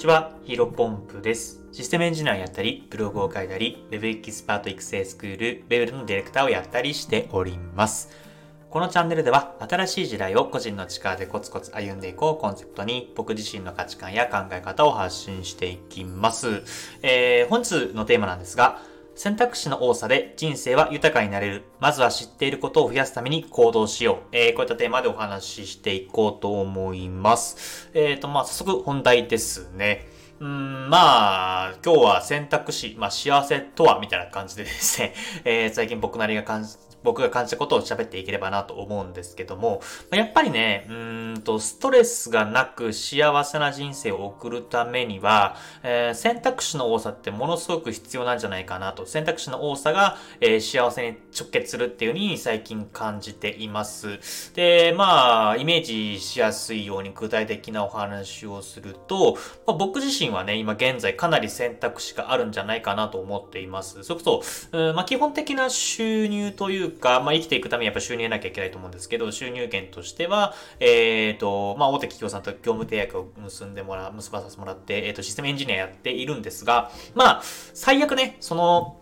ちは、ヒーローポンプです。システムエンジニアやったり、ブログを書いたり、Web エキスパート育成スクール、ウェブのディレクターをやったりしております。このチャンネルでは、新しい時代を個人の力でコツコツ歩んでいこうコンセプトに、僕自身の価値観や考え方を発信していきます。えー、本日のテーマなんですが、選択肢の多さで人生は豊かになれる。まずは知っていることを増やすために行動しよう。えー、こういったテーマでお話ししていこうと思います。えっ、ー、と、まあ、早速本題ですね。うん、まあ、今日は選択肢、まあ、幸せとは、みたいな感じでですね、えー、最近僕なりが感じ僕が感じたことを喋っていければなと思うんですけども、やっぱりね、うんと、ストレスがなく幸せな人生を送るためには、えー、選択肢の多さってものすごく必要なんじゃないかなと。選択肢の多さが、えー、幸せに直結するっていう風に最近感じています。で、まあ、イメージしやすいように具体的なお話をすると、まあ、僕自身はね、今現在かなり選択肢があるんじゃないかなと思っています。それこそ、うんまあ、基本的な収入というか、まあ、生きていくためにやっぱ収入得なきゃいけないと思うんですけど、収入源としては、えっ、ー、と、まあ、大手企業さんと業務契約を結んでもらう、結ばさせてもらって、えっ、ー、と、システムエンジニアやっているんですが、まあ、最悪ね、その、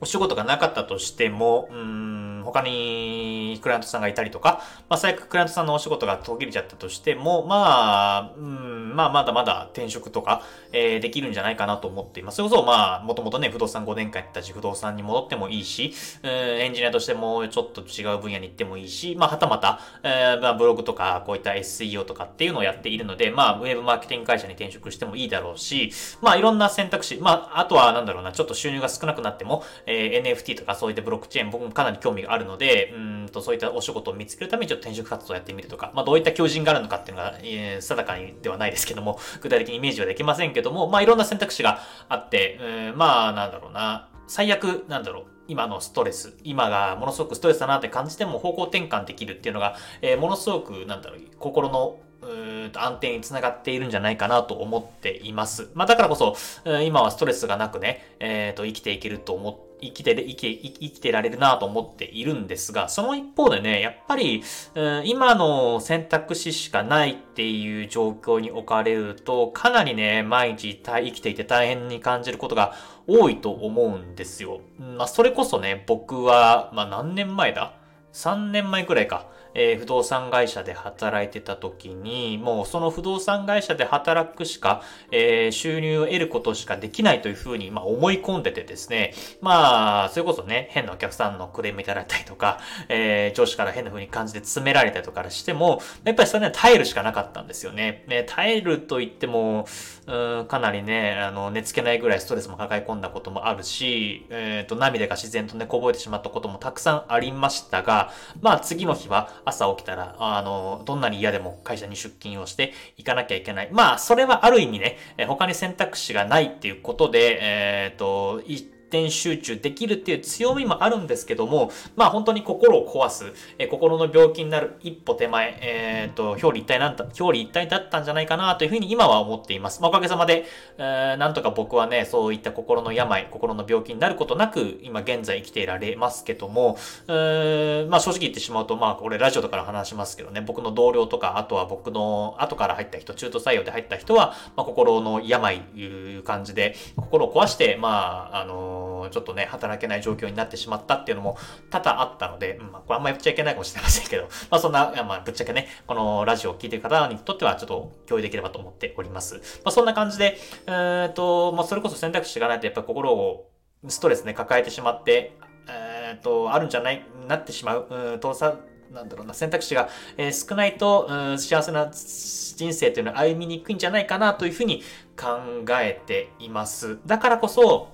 お仕事がなかったとしても、うん、他にクライアントさんがいたりとか、まあ、最悪クライアントさんのお仕事が途切れちゃったとしても、まあ、うん、まあ、まだまだ転職とか、えー、できるんじゃないかなと思っています。それこそ、まあ、もともとね、不動産5年間やったし、不動産に戻ってもいいし、うん、エンジニアとしてもちょっと違う分野に行ってもいいし、まあ、はたまた、えー、まあ、ブログとか、こういった SEO とかっていうのをやっているので、まあ、ウェブマーケティング会社に転職してもいいだろうし、まあ、いろんな選択肢、まあ、あとは、なんだろうな、ちょっと収入が少なくなっても、えー、NFT とかそういったブロックチェーン僕もかなり興味があるるので、うんとそういったお仕事を見つけるためにちょっと転職活動をやってみるとか、まあどういった求人があるのかっていうのが、えー、定かにではないですけども、具体的にイメージはできませんけども、まあいろんな選択肢があって、うん、まあなんだろうな、最悪なんだろう、今のストレス、今がものすごくストレスだなって感じても方向転換できるっていうのが、えー、ものすごく、なんだろう、心のうと安定につながっているんじゃないかなと思っています。まあだからこそ、今はストレスがなくね、えっ、ー、と、生きていけると思って、生きて、生き、生きてられるなと思っているんですが、その一方でね、やっぱり、うん今の選択肢しかないっていう状況に置かれると、かなりね、毎日生きていて大変に感じることが多いと思うんですよ。まあ、それこそね、僕は、まあ何年前だ ?3 年前くらいか。えー、不動産会社で働いてた時に、もうその不動産会社で働くしか、えー、収入を得ることしかできないというふうに、まあ、思い込んでてですね、まあ、それこそね、変なお客さんのクレームいただいたりとか、えー、上司から変な風に感じで詰められたりとかしても、やっぱりそれは耐えるしかなかったんですよね。ね耐えると言っても、うん、かなりね、あの、寝つけないぐらいストレスも抱え込んだこともあるし、えっ、ー、と、涙が自然とね、こぼれてしまったこともたくさんありましたが、まあ、次の日は、朝起きたら、あの、どんなに嫌でも会社に出勤をして行かなきゃいけない。まあ、それはある意味ね、他に選択肢がないっていうことで、えっ、ー、と、点集中できるっていう強みもあるんですけども、まあ本当に心を壊す、え心の病気になる一歩手前、えっ、ー、と、表裏一体なんだ、表裏一体だったんじゃないかなというふうに今は思っています。まあおかげさまで、えー、なんとか僕はね、そういった心の病、心の病気になることなく、今現在生きていられますけども、えー、まあ正直言ってしまうと、まあこれラジオとかで話しますけどね、僕の同僚とか、あとは僕の後から入った人、中途採用で入った人は、まあ心の病いう感じで、心を壊して、まあ、あのちょっとね、働けない状況になってしまったっていうのも多々あったので、うんまあ、これあんま言っちゃいけないかもしれませんけど、まあ、そんな、まあ、ぶっちゃけね、このラジオを聴いてる方にとってはちょっと共有できればと思っております。まあ、そんな感じで、えー、っと、まあ、それこそ選択肢がないとやっぱ心をストレスね、抱えてしまって、えー、っと、あるんじゃない、なってしまう、うん、倒産、なんだろうな、選択肢が、えー、少ないと、うん、幸せな人生というのは歩みにくいんじゃないかなというふうに考えています。だからこそ、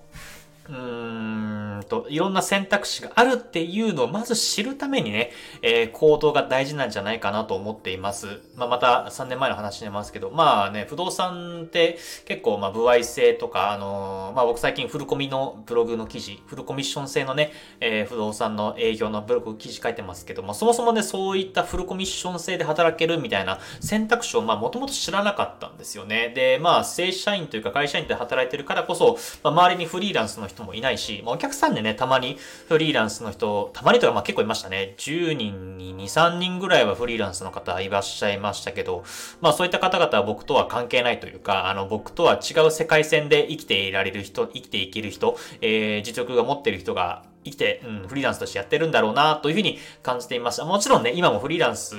うーと、いろんな選択肢があるっていうのをまず知るためにね、えー、行動が大事なんじゃないかなと思っています。まあ、また3年前の話になりますけど、まあね、不動産って結構、まあ、歩合制とか、あのー、まあ、僕最近フルコミのブログの記事、フルコミッション制のね、えー、不動産の営業のブログ記事書いてますけども、そもそもね、そういったフルコミッション制で働けるみたいな選択肢を、まあ、もともと知らなかったんですよね。で、まあ、正社員というか会社員で働いてるからこそ、まあ、周りにフリーランスの人もいないし、まあ、お客さんんでね、たまにフリーランスの人、たまにとかまあ結構いましたね。10人に2、3人ぐらいはフリーランスの方いらっしゃいましたけど、まあそういった方々は僕とは関係ないというか、あの僕とは違う世界線で生きていられる人、生きていける人、えー、実力が持っている人が生きて、うん、フリーランスとしてやってるんだろうな、というふうに感じていました。もちろんね、今もフリーランス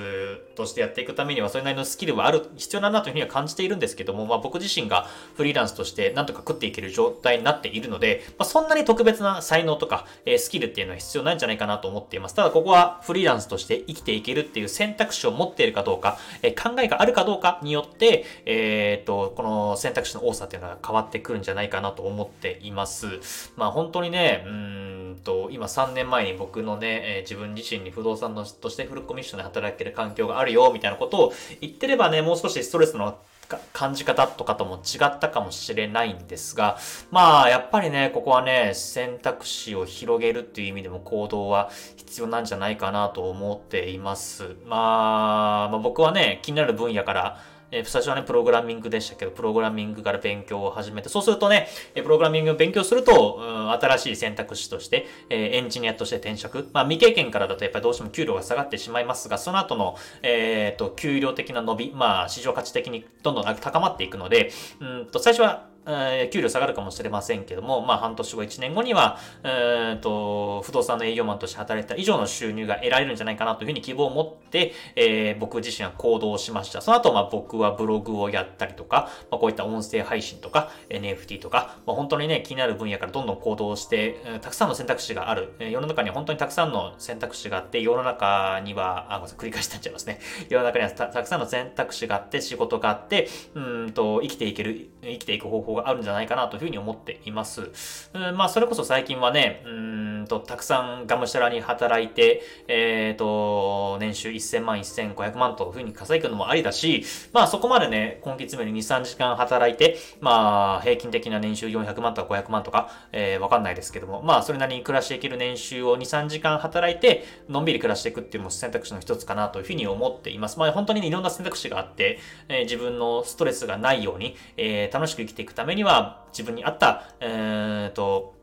としてやっていくためには、それなりのスキルはある、必要だなというふうには感じているんですけども、まあ僕自身がフリーランスとしてなんとか食っていける状態になっているので、まあそんなに特別な才能とか、えー、スキルっていうのは必要ないんじゃないかなと思っています。ただここはフリーランスとして生きていけるっていう選択肢を持っているかどうか、えー、考えがあるかどうかによって、えー、っと、この選択肢の多さっていうのは変わってくるんじゃないかなと思っています。まあ本当にね、うんと、今3年前に僕のね、えー、自分自身に不動産のとしてフルコミッションで働ける環境があるよ、みたいなことを言ってればね、もう少しストレスの感じ方とかとも違ったかもしれないんですが、まあ、やっぱりね、ここはね、選択肢を広げるっていう意味でも行動は必要なんじゃないかなと思っています。まあ、まあ、僕はね、気になる分野からえー、最初はね、プログラミングでしたけど、プログラミングから勉強を始めて、そうするとねえ、プログラミングを勉強すると、新しい選択肢として、えー、エンジニアとして転職。まあ、未経験からだとやっぱりどうしても給料が下がってしまいますが、その後の、えっ、と、給料的な伸び、まあ、市場価値的にどんどん高まっていくので、うんと、最初はえー、給料下がるかもしれませんけども、まあ半年後、1年後には、えー、と、不動産の営業マンとして働いた以上の収入が得られるんじゃないかなというふうに希望を持って、えー、僕自身は行動しました。その後、まあ僕はブログをやったりとか、まあ、こういった音声配信とか、NFT とか、まあ、本当にね、気になる分野からどんどん行動して、えー、たくさんの選択肢がある。えー、世の中には本当にたくさんの選択肢があって、世の中には、あ、ごめんなさい、繰り返しになっちゃいますね。世の中にはたくさんの選択肢があって、仕事があって、うんと、生きていける、生きていく方法があるんじゃないかなというふうに思っています。うん、まあ、それこそ最近はね、うんと、たくさんがむしゃらに働いて、えっ、ー、と、年収1000万、1500万というふうに稼ぐのもありだし、まあ、そこまでね、今月目に2、3時間働いて、まあ、平均的な年収400万とか500万とか、えー、わかんないですけども、まあ、それなりに暮らしていける年収を2、3時間働いて、のんびり暮らしていくっていうのも選択肢の一つかなというふうに思っています。まあ、本当に、ね、いろんな選択肢があって、えー、自分のストレスがないように、えー、楽しく生きていくためには、自分に合った、えー、と、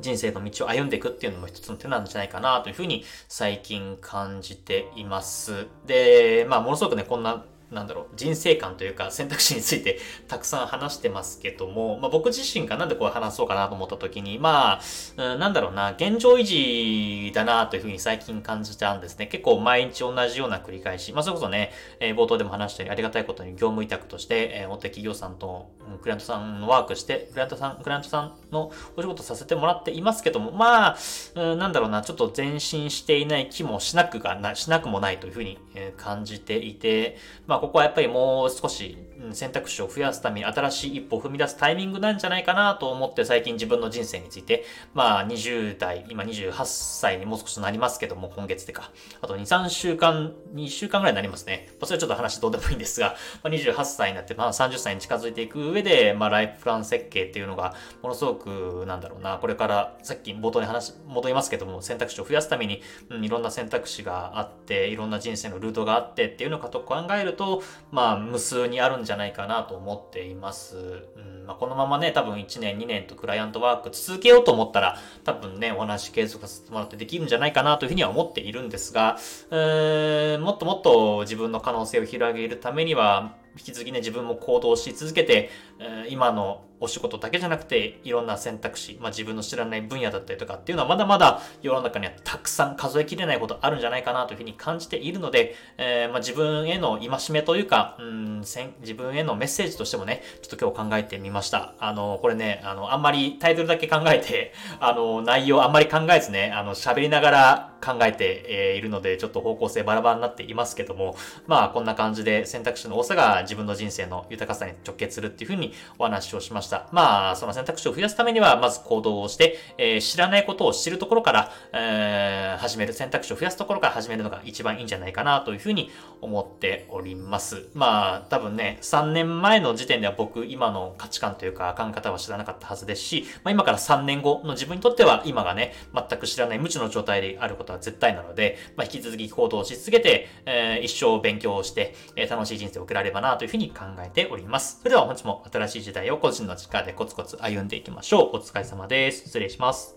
人生の道を歩んでいくっていうのも一つの手なんじゃないかなというふうに最近感じています。で、まあものすごくね、こんななんだろう、人生観というか 選択肢についてたくさん話してますけども、まあ僕自身がなんでこう話そうかなと思った時に、まあ、うん、なんだろうな、現状維持だなというふうに最近感じたんですね。結構毎日同じような繰り返し。まあそれこそね、えー、冒頭でも話したようにありがたいことに業務委託として、えー、大手企業さんと、クライアントさんのワークして、クライアントさん、クライアントさんのお仕事させてもらっていますけども、まあ、うん、なんだろうな、ちょっと前進していない気もしなくがな、しなくもないというふうに感じていて、まあここはやっぱりもう少し選択肢を増やすために新しい一歩を踏み出すタイミングなんじゃないかなと思って最近自分の人生について、まあ20代、今28歳にもう少しなりますけども、今月でか。あと2、3週間、2週間ぐらいになりますね。それはちょっと話どうでもいいんですが、まあ、28歳になって、まあ30歳に近づいていく上で、でまあライフプラン設計っていうのが、ものすごく、なんだろうな、これからさっき冒頭に話、戻りますけども、選択肢を増やすために、うん、いろんな選択肢があって、いろんな人生のルートがあってっていうのかと考えると、まあ無数にあるんじゃないかなと思っています。うんまあ、このままね、多分1年、2年とクライアントワーク続けようと思ったら、多分ね、お話継続させてもらってできるんじゃないかなというふうには思っているんですが、えー、もっともっと自分の可能性を広げるためには、引き続きね、自分も行動し続けて、え、今のお仕事だけじゃなくて、いろんな選択肢、まあ、自分の知らない分野だったりとかっていうのはまだまだ世の中にはたくさん数えきれないことあるんじゃないかなというふうに感じているので、えー、まあ、自分への戒めというか、うん、自分へのメッセージとしてもね、ちょっと今日考えてみました。あの、これね、あの、あんまりタイトルだけ考えて、あの、内容あんまり考えずね、あの、喋りながら考えているので、ちょっと方向性バラバラになっていますけども、まあ、こんな感じで選択肢の多さが自分の人生の豊かさに直結するっていうふうにお話をしました。まあ、その選択肢を増やすためには、まず行動をして、えー、知らないことを知るところから、えー、始める、選択肢を増やすところから始めるのが一番いいんじゃないかなというふうに思っております。まあ、多分ね、3年前の時点では僕、今の価値観というか考え方は知らなかったはずですし、まあ、今から3年後の自分にとっては、今がね、全く知らない無知の状態であることは絶対なので、まあ、引き続き行動し続けて、えー、一生勉強をして、えー、楽しい人生を送られればなというふうに考えております。それでは本日も新しい時代を個人の力でコツコツ歩んでいきましょう。お疲れ様です。失礼します。